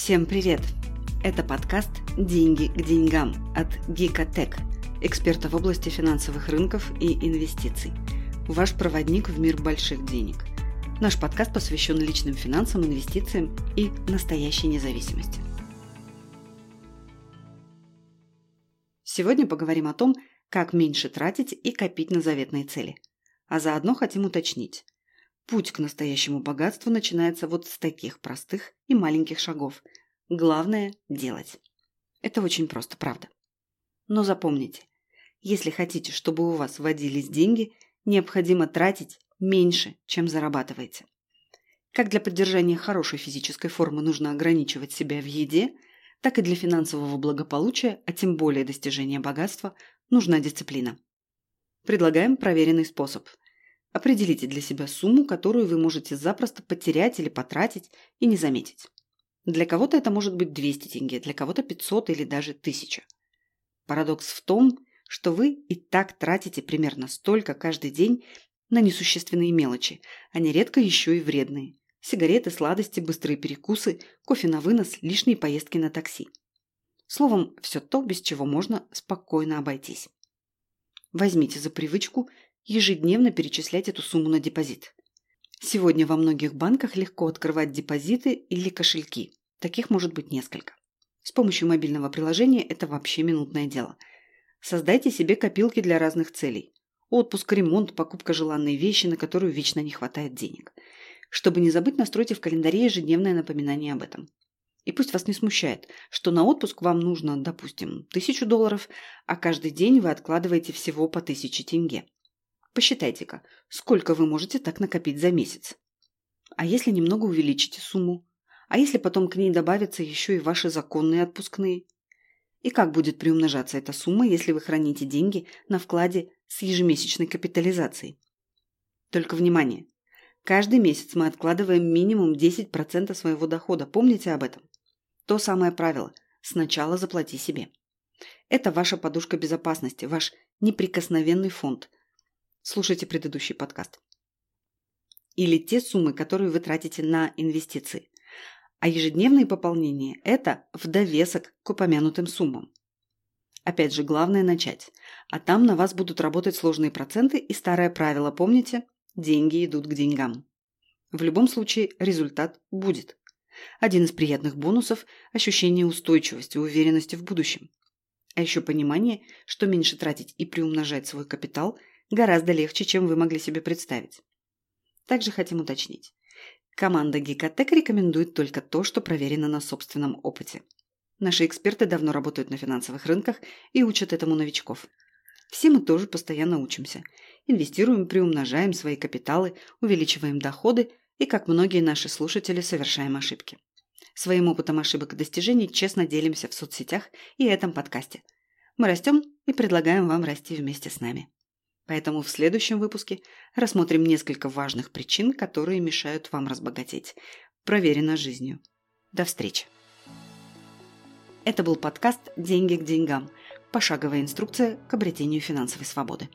Всем привет! Это подкаст «Деньги к деньгам» от Гикотек, эксперта в области финансовых рынков и инвестиций. Ваш проводник в мир больших денег. Наш подкаст посвящен личным финансам, инвестициям и настоящей независимости. Сегодня поговорим о том, как меньше тратить и копить на заветные цели. А заодно хотим уточнить – Путь к настоящему богатству начинается вот с таких простых и маленьких шагов. Главное – делать. Это очень просто, правда. Но запомните, если хотите, чтобы у вас водились деньги, необходимо тратить меньше, чем зарабатываете. Как для поддержания хорошей физической формы нужно ограничивать себя в еде, так и для финансового благополучия, а тем более достижения богатства, нужна дисциплина. Предлагаем проверенный способ – Определите для себя сумму, которую вы можете запросто потерять или потратить и не заметить. Для кого-то это может быть 200 тенге, для кого-то 500 или даже 1000. Парадокс в том, что вы и так тратите примерно столько каждый день на несущественные мелочи, а нередко еще и вредные. Сигареты, сладости, быстрые перекусы, кофе на вынос, лишние поездки на такси. Словом, все то, без чего можно спокойно обойтись. Возьмите за привычку ежедневно перечислять эту сумму на депозит. Сегодня во многих банках легко открывать депозиты или кошельки. Таких может быть несколько. С помощью мобильного приложения это вообще минутное дело. Создайте себе копилки для разных целей. Отпуск, ремонт, покупка желанной вещи, на которую вечно не хватает денег. Чтобы не забыть, настройте в календаре ежедневное напоминание об этом. И пусть вас не смущает, что на отпуск вам нужно, допустим, тысячу долларов, а каждый день вы откладываете всего по тысяче тенге. Посчитайте-ка, сколько вы можете так накопить за месяц. А если немного увеличите сумму? А если потом к ней добавятся еще и ваши законные отпускные? И как будет приумножаться эта сумма, если вы храните деньги на вкладе с ежемесячной капитализацией? Только внимание! Каждый месяц мы откладываем минимум 10% своего дохода. Помните об этом? То самое правило. Сначала заплати себе. Это ваша подушка безопасности, ваш неприкосновенный фонд – Слушайте предыдущий подкаст. Или те суммы, которые вы тратите на инвестиции. А ежедневные пополнения – это в довесок к упомянутым суммам. Опять же, главное начать. А там на вас будут работать сложные проценты и старое правило, помните? Деньги идут к деньгам. В любом случае результат будет. Один из приятных бонусов – ощущение устойчивости, уверенности в будущем. А еще понимание, что меньше тратить и приумножать свой капитал гораздо легче, чем вы могли себе представить. Также хотим уточнить. Команда Гикотек рекомендует только то, что проверено на собственном опыте. Наши эксперты давно работают на финансовых рынках и учат этому новичков. Все мы тоже постоянно учимся. Инвестируем, приумножаем свои капиталы, увеличиваем доходы и, как многие наши слушатели, совершаем ошибки. Своим опытом ошибок и достижений честно делимся в соцсетях и этом подкасте. Мы растем и предлагаем вам расти вместе с нами. Поэтому в следующем выпуске рассмотрим несколько важных причин, которые мешают вам разбогатеть. Проверено жизнью. До встречи. Это был подкаст «Деньги к деньгам». Пошаговая инструкция к обретению финансовой свободы.